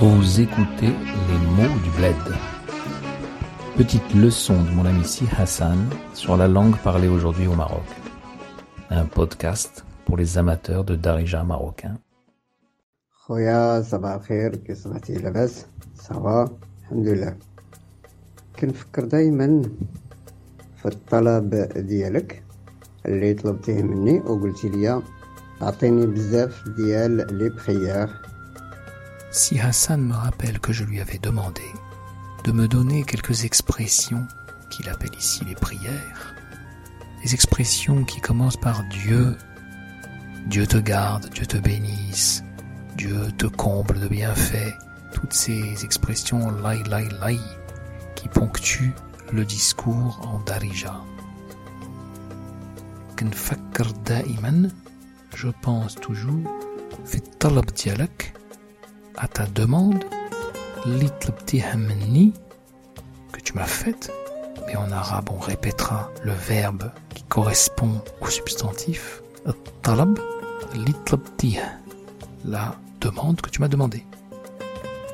Vous écoutez les mots du bled. Petite leçon de mon ami Si Hassan sur la langue parlée aujourd'hui au Maroc. Un podcast pour les amateurs de Darija marocain. خويا صباح الخير كي صبحتي لاباس صافا الحمد لله كنفكر دايما في الطلب ديالك اللي طلبتيه مني وقلتي لي اعطيني بزاف ديال لي بخيار si Hassan me rappelle que je lui avais demandé de me donner quelques expressions qu'il appelle ici les prières, les expressions qui commencent par Dieu, Dieu te garde, Dieu te bénisse, Dieu te comble de bienfaits, toutes ces expressions laï laï laï qui ponctuent le discours en darija. je pense toujours, fait talab dialak, à ta demande اللي طلبتيها مني que tu m'as faite mais en arabe on répétera le verbe qui correspond au substantif الطلب اللي طلبتيه la demande que tu m'as demandé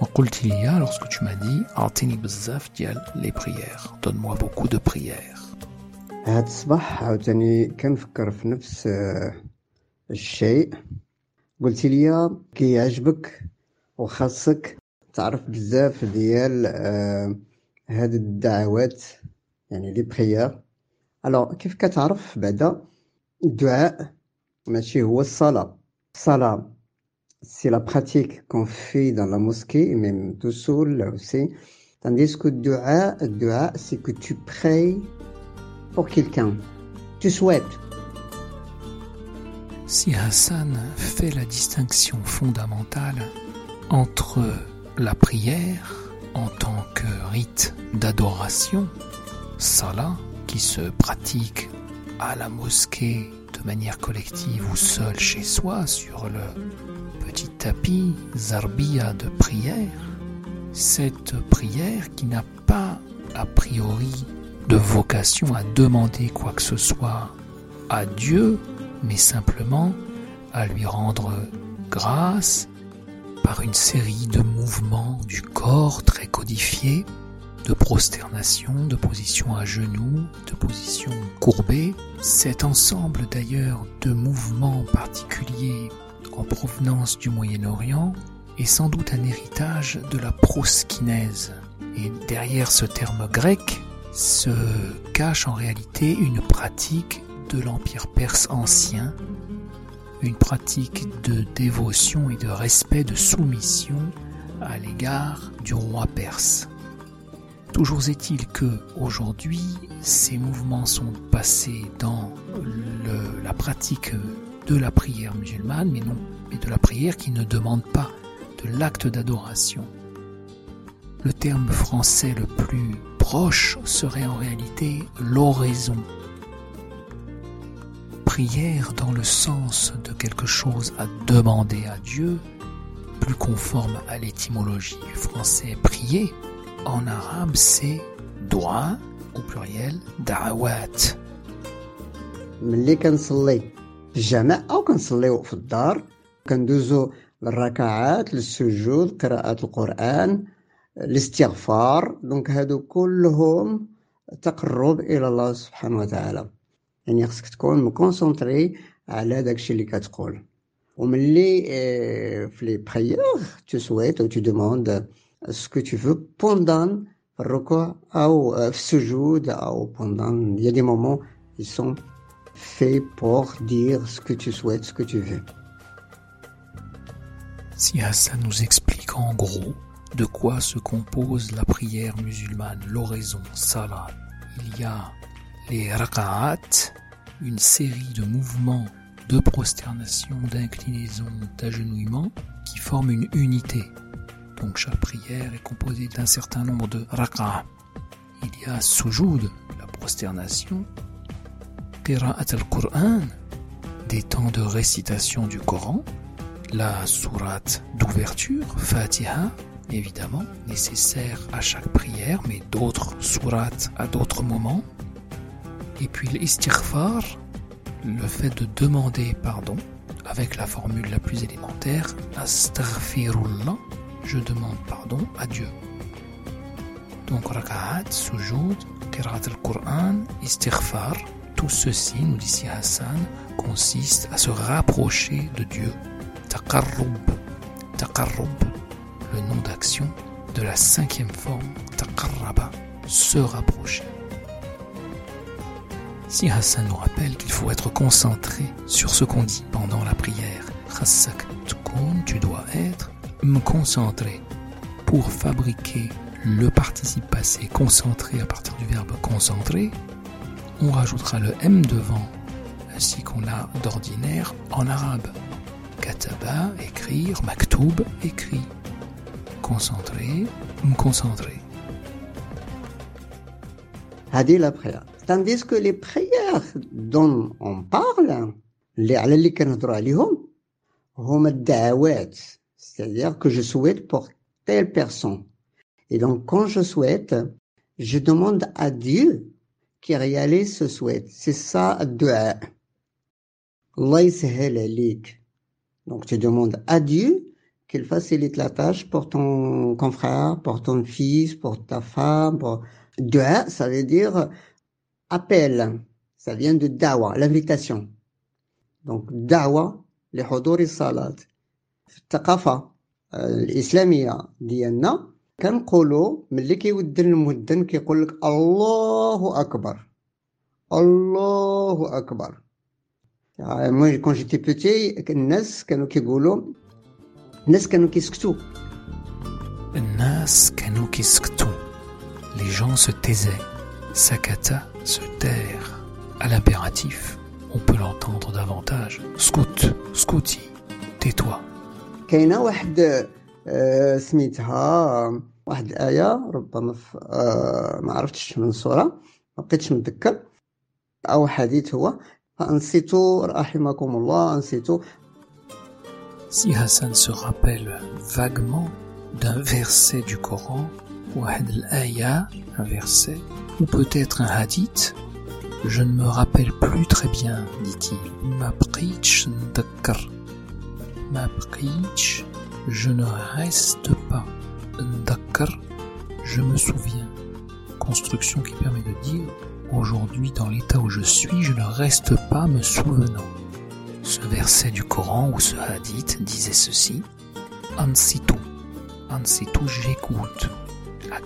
وقلت لي lorsque tu m'as dit أعطيني بزاف ديال les prières donne-moi beaucoup de prières هاد الصباح عاوتاني كنفكر في نفس آه، الشيء قلتي لي كيعجبك وخاصك تعرف بزاف ديال آه، هاد الدعوات يعني لي بخيار الوغ كيف كتعرف بعدا الدعاء ماشي هو الصلاة الصلاة c'est la pratique qu'on fait dans la mosquée, même tout seul aussi. Tandis que le dua, le dua, c'est que tu pries pour quelqu'un. Tu souhaites. Si Hassan fait la distinction fondamentale entre la prière en tant que rite d'adoration, salah, qui se pratique à la mosquée de manière collective ou seul chez soi sur le petit tapis zarbiya de prière, cette prière qui n'a pas a priori de vocation à demander quoi que ce soit à Dieu, mais simplement à lui rendre grâce par une série de mouvements du corps très codifiés, de prosternation, de position à genoux, de position courbée. Cet ensemble d'ailleurs de mouvements particuliers en provenance du Moyen-Orient est sans doute un héritage de la proskinèse. Et derrière ce terme grec se cache en réalité une pratique de l'Empire perse ancien, une pratique de dévotion et de respect, de soumission à l'égard du roi perse. Toujours est-il que aujourd'hui, ces mouvements sont passés dans la pratique de la prière musulmane, mais non, mais de la prière qui ne demande pas de l'acte d'adoration. Le terme français le plus proche serait en réalité l'oraison Prière dans le sens de quelque chose à demander à Dieu, plus conforme à l'étymologie du français prier. En arabe, c'est dua au pluriel da'awat. ملي كنصلي في الجامع او كنصليو في الدار كندوزو للركعات للسجود قراءة القرآن الاستغفار دونك هادو كلهم تقرب الى الله سبحانه وتعالى يعني خصك تكون مكونسونطري على داكشي اللي كتقول وملي آه، في لي بريير تو سويت او تو دوموند سكو تو فو بوندان الركوع او آه، في السجود او بوندان يا دي مومون ils sont faits pour dire ce que tu souhaites, ce que tu veux. Si Hassan nous explique en gros de quoi se compose la prière musulmane, l'oraison, salat, il y a les raka'at, une série de mouvements de prosternation, d'inclinaison, d'agenouillement qui forment une unité. Donc chaque prière est composée d'un certain nombre de raka'a. Il y a sujoud, la prosternation, qira'at al-Qur'an, des temps de récitation du Coran, la sourate d'ouverture, Fatiha, évidemment, nécessaire à chaque prière, mais d'autres sourates à d'autres moments. Et puis l'istighfar, le fait de demander pardon, avec la formule la plus élémentaire, astaghfirullah, je demande pardon à Dieu. Donc raka'at, sujoud, qira'at al-Qur'an, istighfar, tout ceci, nous dit Hassan, consiste à se rapprocher de Dieu. Taqarrub, taqarrub, le nom d'action de la cinquième forme, taqarraba, se rapprocher. Si Hassan nous rappelle qu'il faut être concentré sur ce qu'on dit pendant la prière, tu dois être me concentrer pour fabriquer le participe passé concentré à partir du verbe concentrer, on rajoutera le M devant, ainsi qu'on l'a d'ordinaire en arabe. Kataba, écrire, maktoub, écrit. Concentrer, me concentrer. Hadi la. Tandis que les prières dont on parle, hum c'est-à-dire que je souhaite pour telle personne. Et donc, quand je souhaite, je demande à Dieu qui réalise ce souhait. C'est ça, dua. Donc, tu demandes à Dieu qu'il facilite la tâche pour ton confrère, pour ton fils, pour ta femme. Dua, ça veut dire appel. Ça vient de dawa, l'invitation. Donc, dawa, les huduri salat. الثقافة الإسلامية ديالنا كنقولوا ملي كيودن المدن كيقول لك الله اكبر الله اكبر مو كون جيتي بوتي الناس كانوا كيقولوا الناس كانوا كيسكتوا الناس كانوا كيسكتوا les gens se taisaient sakata se taire à l'impératif on peut l'entendre davantage scout scouti tais-toi كاينه واحد سميتها واحد الآية ربما ما عرفتش من الصورة ما بقيتش متذكر أو حديث هو فأنصتوا رحمكم الله أنصتوا Si Hassan se rappelle vaguement d'un verset du Coran, ou al-aya, un verset, ou peut-être un hadith, je ne me rappelle plus très bien, dit-il. Ma pritch Ma pritch je ne reste pas. Dakar, je me souviens. Construction qui permet de dire aujourd'hui dans l'état où je suis, je ne reste pas me souvenant. Ce verset du Coran ou ce hadith disait ceci Ansitu, Ansitu, j'écoute.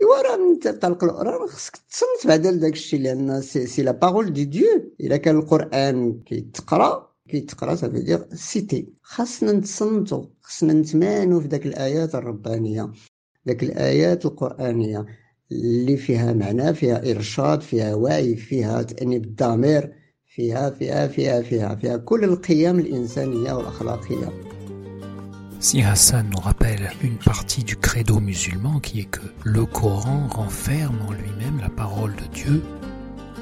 ايوا راه من تطلق القران خصك تصمت بعدا لداك الشيء لأن سي, سي لا بارول دي ديو الا كان القران كيتقرا كيتقرا صافي دير سيتي خاصنا نتصنتو خاصنا نتمانو في داك الآيات الربانية. ذاك الآيات القرآنية اللي فيها معنى فيها إرشاد فيها وعي فيها تأنيب الضمير فيها فيها فيها فيها فيها كل القيم الإنسانية والأخلاقية. Si Hassan nous rappelle une partie du credo musulman qui est que le Coran renferme en lui-même la parole de Dieu,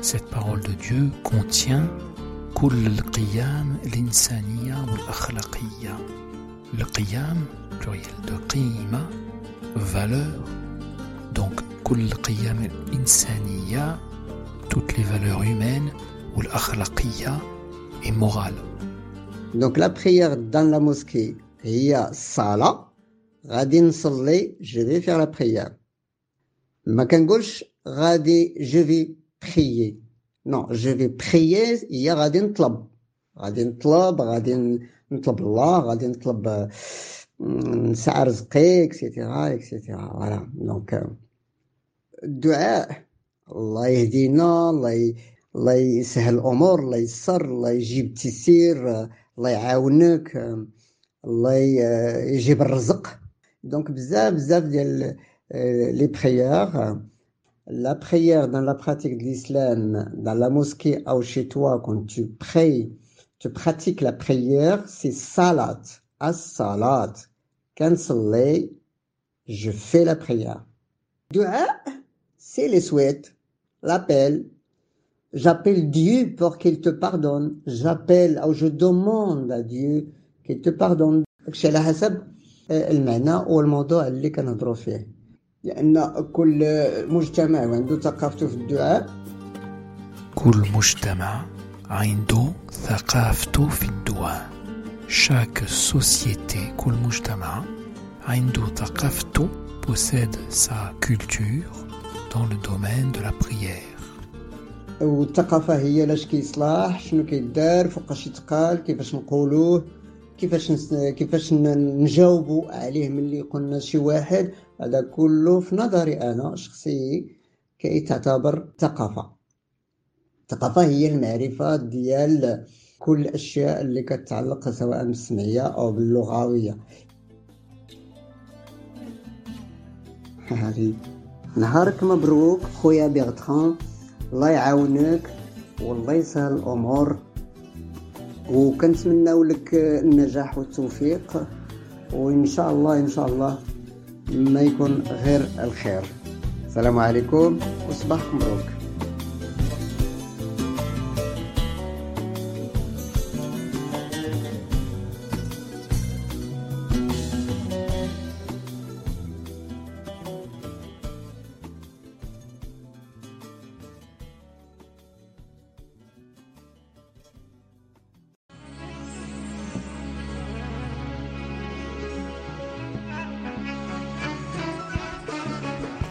cette parole de Dieu contient le qiyam l'insaniya ou Le qiyam, pluriel de qima, valeur. Donc, kul qiyam l'insaniya, toutes les valeurs humaines, ou l'akhlaqiya, et morale. Donc, la prière dans la mosquée, a sala, غادي نصلي, vais faire la prière. ما كنقولش غادي je vais prier, il y a غادي نطلب. غادي نطلب, غادي نطلب الله, غادي نطلب نسعى رزقي اكسيتيرا اكسيتيرا فوالا دونك الدعاء الله يهدينا الله الله يسهل الأمور الله يسر الله يجيب التيسير الله يعاونك. الله يجيب الرزق دونك بزاف بزاف ديال لي بريير la prière dans la pratique de l'islam, dans la mosquée ou chez toi, quand tu pries, tu pratiques la prière, c'est salat. as-salat. Quand je fais la prière. Dua, c'est les souhaits, l'appel. J'appelle Dieu pour qu'il te pardonne. J'appelle ou je demande à Dieu pardonne. داكشي على حسب المعنى والموضوع اللي كنهضروا فيه. لأن كل مجتمع عنده ثقافته في الدعاء. كل مجتمع عنده ثقافته في الدعاء. chaque société كل مجتمع عنده ثقافته possède sa culture dans le domaine de la prière. والثقافة هي لاش كيصلاح شنو كيدار فوقاش يتقال كيفاش نقولوه. كيفاش كيفاش نجاوبوا عليه ملي قلنا شي واحد؟ هذا كله في نظري أنا شخصي كيتعتبر ثقافة. الثقافة هي المعرفة ديال كل الأشياء اللي كتعلق سواء بالسمعية أو باللغوية. هذه نهارك مبروك خويا بيغتخان الله يعاونك والله يسهل الأمور. وكنتمناو لك النجاح والتوفيق وإن شاء الله إن شاء الله ما يكون غير الخير. السلام عليكم وصباحك مبروك.